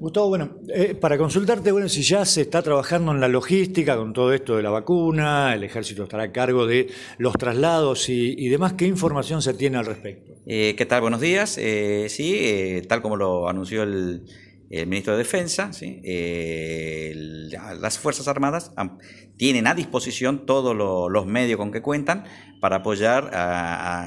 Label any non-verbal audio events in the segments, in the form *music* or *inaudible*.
Gustavo, bueno, eh, para consultarte, bueno, si ya se está trabajando en la logística con todo esto de la vacuna, el ejército estará a cargo de los traslados y, demás, ¿qué información se tiene al respecto? Eh, ¿Qué tal? Buenos días. Eh, sí, tal como lo anunció el, el ministro de Defensa, eh, las Fuerzas Armadas tienen a disposición todos los medios con que cuentan para apoyar,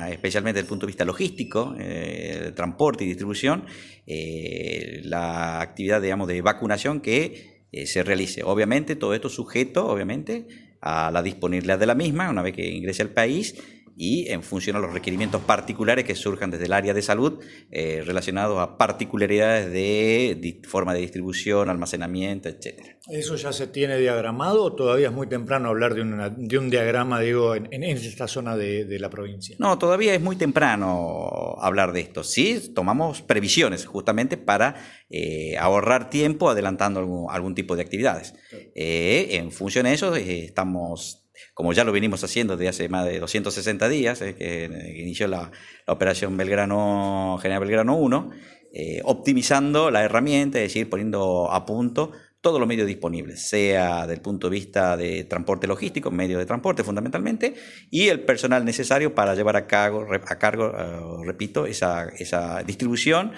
especialmente desde el punto de vista logístico, eh, transporte y distribución, eh, la actividad digamos, de vacunación que se realice. Obviamente, todo esto sujeto obviamente, a la disponibilidad de la misma una vez que ingrese al país y en función a los requerimientos particulares que surjan desde el área de salud eh, relacionados a particularidades de, forma de distribución, almacenamiento, etc. ¿Eso ya se tiene diagramado o todavía es muy temprano hablar de, un diagrama digo, en, esta zona de, la provincia? No, todavía es muy temprano hablar de esto. Sí, tomamos previsiones justamente para eh, ahorrar tiempo adelantando algún, tipo de actividades. Eh, en función de eso, estamos como ya lo venimos haciendo desde hace más de 260 días, eh, que, inició la, operación Belgrano, General Belgrano 1, eh, optimizando la herramienta, es decir, poniendo a punto todos los medios disponibles, sea del punto de vista de transporte logístico, medios de transporte fundamentalmente, y el personal necesario para llevar a cargo, a cargo eh, repito, esa, esa distribución,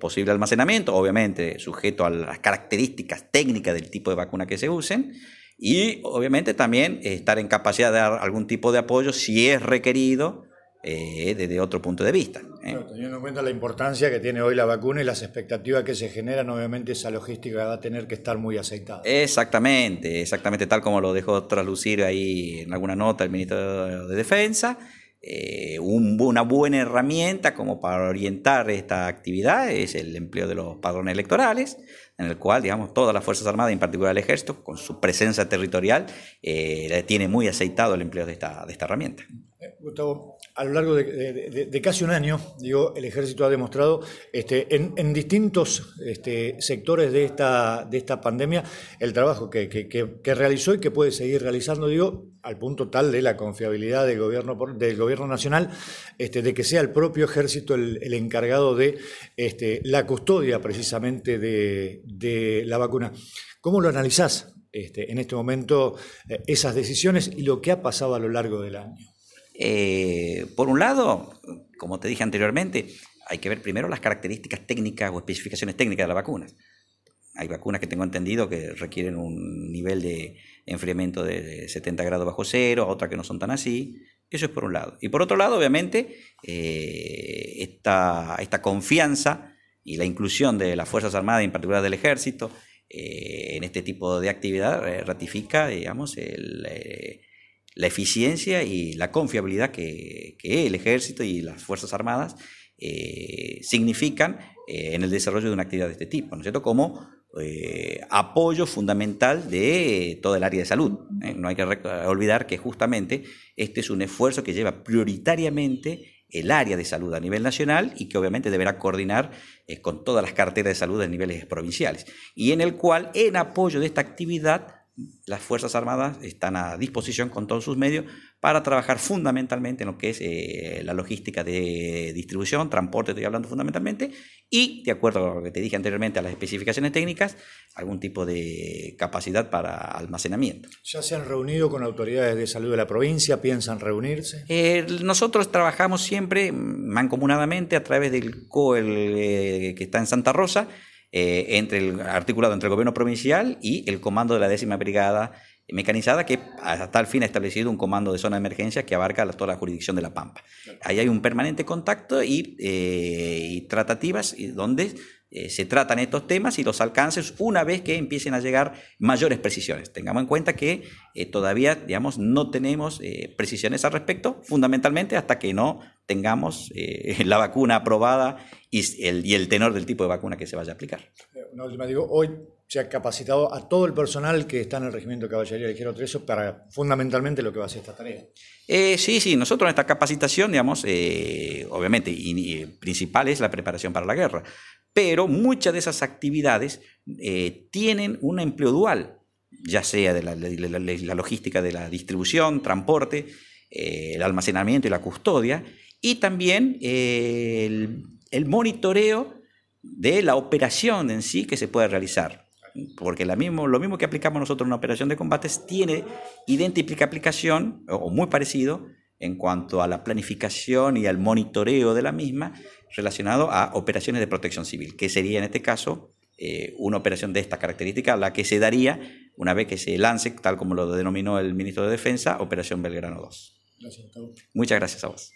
posible almacenamiento, obviamente sujeto a las características técnicas del tipo de vacuna que se usen, y obviamente también estar en capacidad de dar algún tipo de apoyo si es requerido eh, desde otro punto de vista. ¿eh? teniendo en cuenta la importancia que tiene hoy la vacuna y las expectativas que se generan, obviamente esa logística va a tener que estar muy aceitada. Exactamente, exactamente tal como lo dejó traslucir ahí en alguna nota el ministro de Defensa. Eh, una buena herramienta como para orientar esta actividad es el empleo de los padrones electorales, en el cual, digamos, todas las Fuerzas Armadas, en particular el Ejército, con su presencia territorial, eh, tiene muy aceitado el empleo de esta, de esta herramienta. Gustavo, a lo largo de, casi un año, digo, el ejército ha demostrado este, en, distintos este, sectores de esta, de esta pandemia el trabajo que, realizó y que puede seguir realizando, digo, al punto tal de la confiabilidad del gobierno, del gobierno nacional, este, de que sea el propio ejército el, encargado de este, la custodia precisamente de, la vacuna. ¿Cómo lo analizás este, en este momento eh, esas decisiones y lo que ha pasado a lo largo del año? Eh, por un lado, como te dije anteriormente, hay que ver primero las características técnicas o especificaciones técnicas de las vacunas. Hay vacunas que tengo entendido que requieren un nivel de enfriamiento de 70 grados bajo cero, otras que no son tan así. Eso es por un lado. Y por otro lado, obviamente, eh, esta, esta, confianza y la inclusión de las Fuerzas Armadas, en particular del Ejército, eh, en este tipo de actividad ratifica, digamos, el, la eficiencia y la confiabilidad que, el ejército y las Fuerzas Armadas eh, significan eh, en el desarrollo de una actividad de este tipo, ¿no es cierto? Como eh, apoyo fundamental de todo el área de salud. No hay que olvidar que justamente este es un esfuerzo que lleva prioritariamente el área de salud a nivel nacional y que obviamente deberá coordinar con todas las carteras de salud a niveles provinciales. Y en el cual, en apoyo de esta actividad, las Fuerzas Armadas están a disposición con todos sus medios para trabajar fundamentalmente en lo que es eh, la logística de distribución, transporte, estoy hablando fundamentalmente, y de acuerdo a lo que te dije anteriormente, a las especificaciones técnicas, algún tipo de capacidad para almacenamiento. ¿Ya se han reunido con autoridades de salud de la provincia? ¿Piensan reunirse? Eh, nosotros trabajamos siempre mancomunadamente a través del COEL eh, que está en Santa Rosa, eh, entre el articulado entre el gobierno provincial y el comando de la décima brigada mecanizada que hasta el fin ha establecido un comando de zona de emergencia que abarca toda la jurisdicción de La Pampa. Ahí hay un permanente contacto y, eh, y tratativas donde eh, se tratan estos temas y los alcances una vez que empiecen a llegar mayores precisiones. Tengamos en cuenta que eh, todavía, digamos, no tenemos eh, precisiones al respecto, fundamentalmente hasta que no tengamos *laughs* la vacuna aprobada y el, y el tenor del tipo de vacuna que se vaya a aplicar. Una última, digo, hoy se ha capacitado a todo el personal que está en el Regimiento de Caballería Ligero 3 para fundamentalmente lo que va a ser esta tarea. sí, sí, nosotros en esta capacitación, digamos, obviamente, y, principal es la preparación para la guerra, pero muchas de esas actividades eh, tienen un empleo dual, ya sea de la, logística de la distribución, transporte, eh, el almacenamiento y la custodia, y también eh, el, monitoreo de la operación en sí que se puede realizar. Porque lo mismo que aplicamos nosotros en una operación de combates tiene idéntica aplicación, o muy parecido, en cuanto a la planificación y al monitoreo de la misma relacionado a operaciones de protección civil, que sería en este caso eh, una operación de esta característica, la que se daría una vez que se lance, tal como lo denominó el ministro de Defensa, Operación Belgrano 2. Muchas gracias a vos.